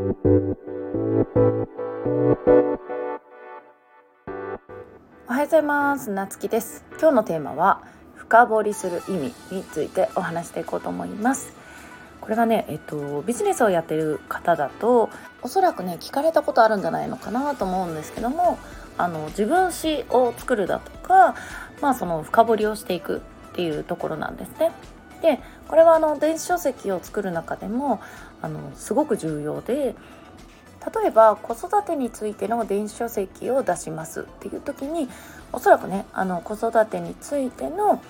おはようございます。なつきです。今日のテーマは深掘りする意味についてお話していこうと思います。これがね、えっと、ビジネスをやってる方だとおそらくね聞かれたことあるんじゃないのかなと思うんですけどもあの自分史を作るだとか、まあ、その深掘りをしていくっていうところなんですね。でこれはあの電子書籍を作る中でもあのすごく重要で例えば子育てについての電子書籍を出しますっていう時におそらくねあの子育てについての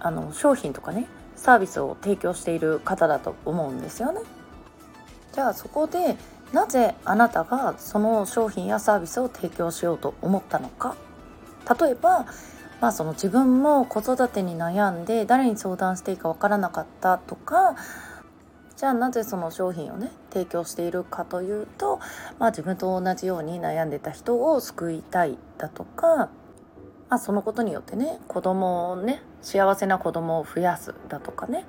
あの商品とかねサービスを提供している方だと思うんですよね。じゃあそこでなぜあなたがその商品やサービスを提供しようと思ったのか例えば、まあ、その自分も子育てに悩んで誰に相談していいか分からなかったとかじゃあなぜその商品をね提供しているかというと、まあ、自分と同じように悩んでた人を救いたいだとか、まあ、そのことによってね子供をね幸せな子供を増やすだとかね。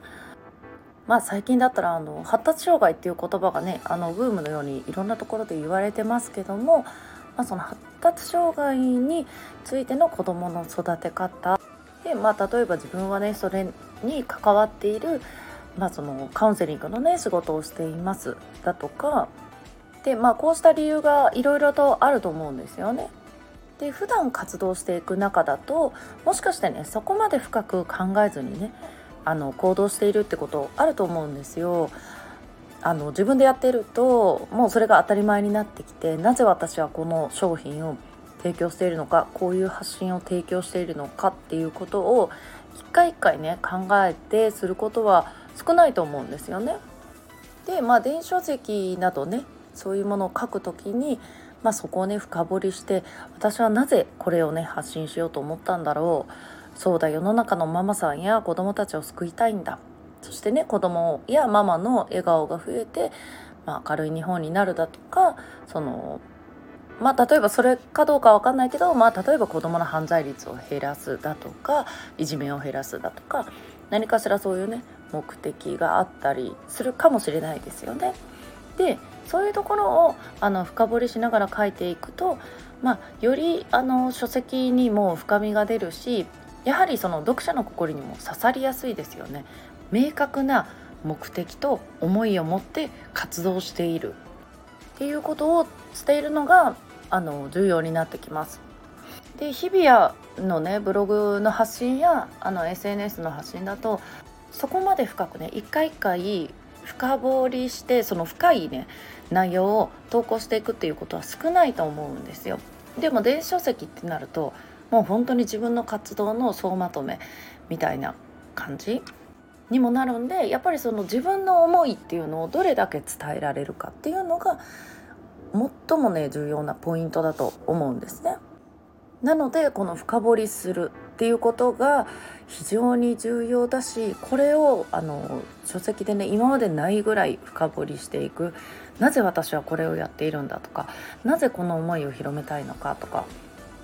まあ最近だったらあの発達障害っていう言葉がねあのブームのようにいろんなところで言われてますけども、まあ、その発達障害についての子どもの育て方で、まあ、例えば自分はねそれに関わっている、まあ、そのカウンセリングのね仕事をしていますだとかで、まあ、こうした理由がいろいろとあると思うんですよね。で普段活動していく中だともしかしてねそこまで深く考えずにねあの行動しているってことあると思うんですよ。あの自分でやってるともうそれが当たり前になってきてなぜ私はこの商品を提供しているのかこういう発信を提供しているのかっていうことを一回一回ね考えてすることは少ないと思うんですよね。でまあ電子書籍などねそういうものを書くときに、まあ、そこをね深掘りして私はなぜこれをね発信しようと思ったんだろうそうだ世の中のママさんや子供たちを救いたいんだそしてね子供やママの笑顔が増えて、まあ、明るい日本になるだとかそのまあ例えばそれかどうかわかんないけど、まあ、例えば子どもの犯罪率を減らすだとかいじめを減らすだとか何かしらそういうね目的があったりするかもしれないですよね。でそういうところをあの深掘りしながら書いていくと、まあ、よりあの書籍にも深みが出るしやはりその読者の心にも刺さりやすいですよね明確な目的と思いを持って活動しているっていうことを伝えるのがあの重要になってきます。で日比谷のねブログの発信やあの SNS の発信だとそこまで深くね一回一回深掘りしてその深いね内容を投稿していくっていうことは少ないと思うんですよ。でも電子書籍ってなるともう本当に自分の活動の総まとめみたいな感じにもなるんでやっぱりその自分の思いっていうのをどれだけ伝えられるかっていうのが最もね重要なポイントだと思うんですね。なのでこの深掘りするっていうことが非常に重要だしこれをあの書籍でね今までないぐらい深掘りしていくなぜ私はこれをやっているんだとかなぜこの思いを広めたいのかとか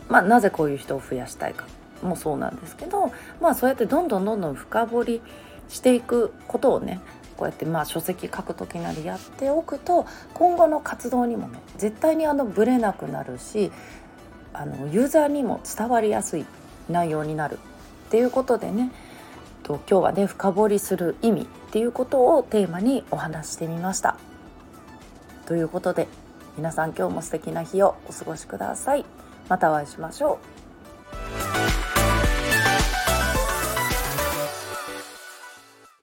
まあ、なぜこういう人を増やしたいかもそうなんですけど、まあ、そうやってどんどんどんどん深掘りしていくことをねこうやってまあ書籍書く時なりやっておくと今後の活動にもね絶対にあのブレなくなるしあのユーザーにも伝わりやすい内容になるっていうことでねと今日はね深掘りする意味っていうことをテーマにお話してみました。ということで皆さん今日も素敵な日をお過ごしください。またお会いしましょう。